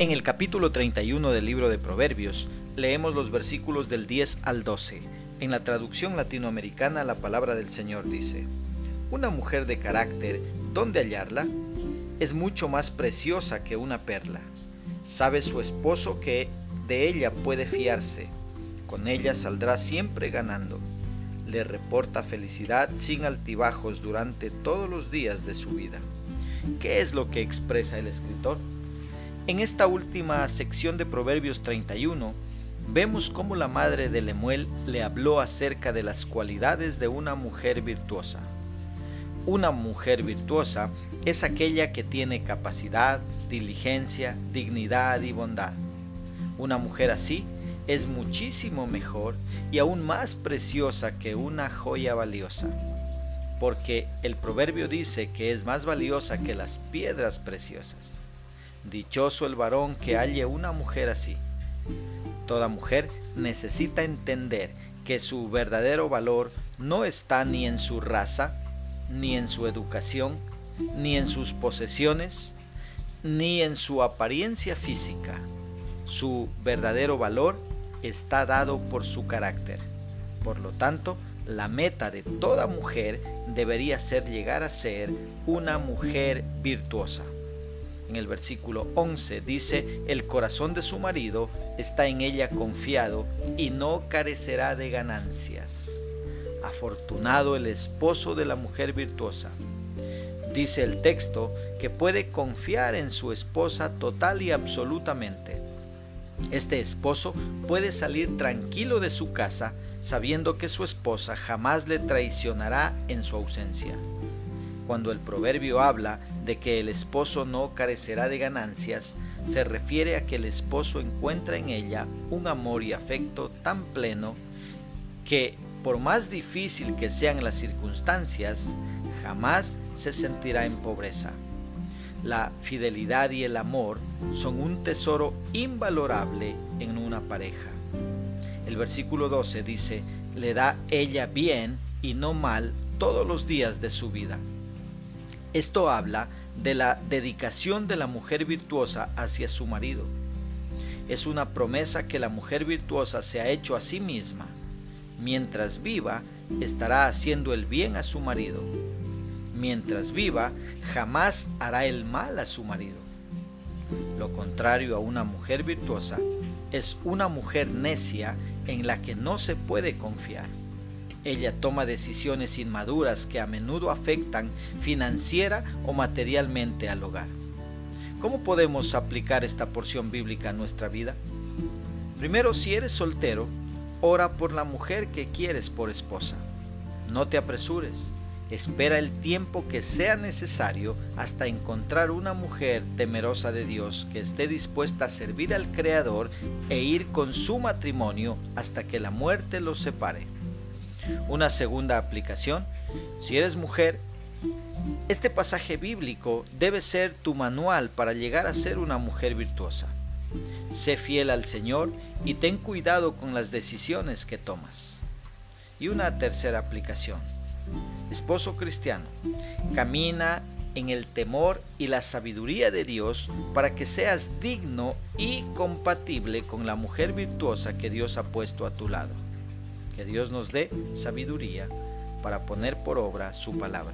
En el capítulo 31 del libro de Proverbios leemos los versículos del 10 al 12. En la traducción latinoamericana la palabra del Señor dice, Una mujer de carácter, ¿dónde hallarla? Es mucho más preciosa que una perla. Sabe su esposo que de ella puede fiarse. Con ella saldrá siempre ganando. Le reporta felicidad sin altibajos durante todos los días de su vida. ¿Qué es lo que expresa el escritor? En esta última sección de Proverbios 31, vemos cómo la madre de Lemuel le habló acerca de las cualidades de una mujer virtuosa. Una mujer virtuosa es aquella que tiene capacidad, diligencia, dignidad y bondad. Una mujer así es muchísimo mejor y aún más preciosa que una joya valiosa, porque el proverbio dice que es más valiosa que las piedras preciosas. Dichoso el varón que halle una mujer así. Toda mujer necesita entender que su verdadero valor no está ni en su raza, ni en su educación, ni en sus posesiones, ni en su apariencia física. Su verdadero valor está dado por su carácter. Por lo tanto, la meta de toda mujer debería ser llegar a ser una mujer virtuosa en el versículo 11 dice, el corazón de su marido está en ella confiado y no carecerá de ganancias. Afortunado el esposo de la mujer virtuosa. Dice el texto que puede confiar en su esposa total y absolutamente. Este esposo puede salir tranquilo de su casa sabiendo que su esposa jamás le traicionará en su ausencia. Cuando el proverbio habla de que el esposo no carecerá de ganancias, se refiere a que el esposo encuentra en ella un amor y afecto tan pleno que, por más difícil que sean las circunstancias, jamás se sentirá en pobreza. La fidelidad y el amor son un tesoro invalorable en una pareja. El versículo 12 dice, le da ella bien y no mal todos los días de su vida. Esto habla de la dedicación de la mujer virtuosa hacia su marido. Es una promesa que la mujer virtuosa se ha hecho a sí misma. Mientras viva, estará haciendo el bien a su marido. Mientras viva, jamás hará el mal a su marido. Lo contrario a una mujer virtuosa es una mujer necia en la que no se puede confiar. Ella toma decisiones inmaduras que a menudo afectan financiera o materialmente al hogar. ¿Cómo podemos aplicar esta porción bíblica a nuestra vida? Primero, si eres soltero, ora por la mujer que quieres por esposa. No te apresures. Espera el tiempo que sea necesario hasta encontrar una mujer temerosa de Dios que esté dispuesta a servir al Creador e ir con su matrimonio hasta que la muerte los separe. Una segunda aplicación, si eres mujer, este pasaje bíblico debe ser tu manual para llegar a ser una mujer virtuosa. Sé fiel al Señor y ten cuidado con las decisiones que tomas. Y una tercera aplicación. Esposo cristiano, camina en el temor y la sabiduría de Dios para que seas digno y compatible con la mujer virtuosa que Dios ha puesto a tu lado. Que Dios nos dé sabiduría para poner por obra su palabra.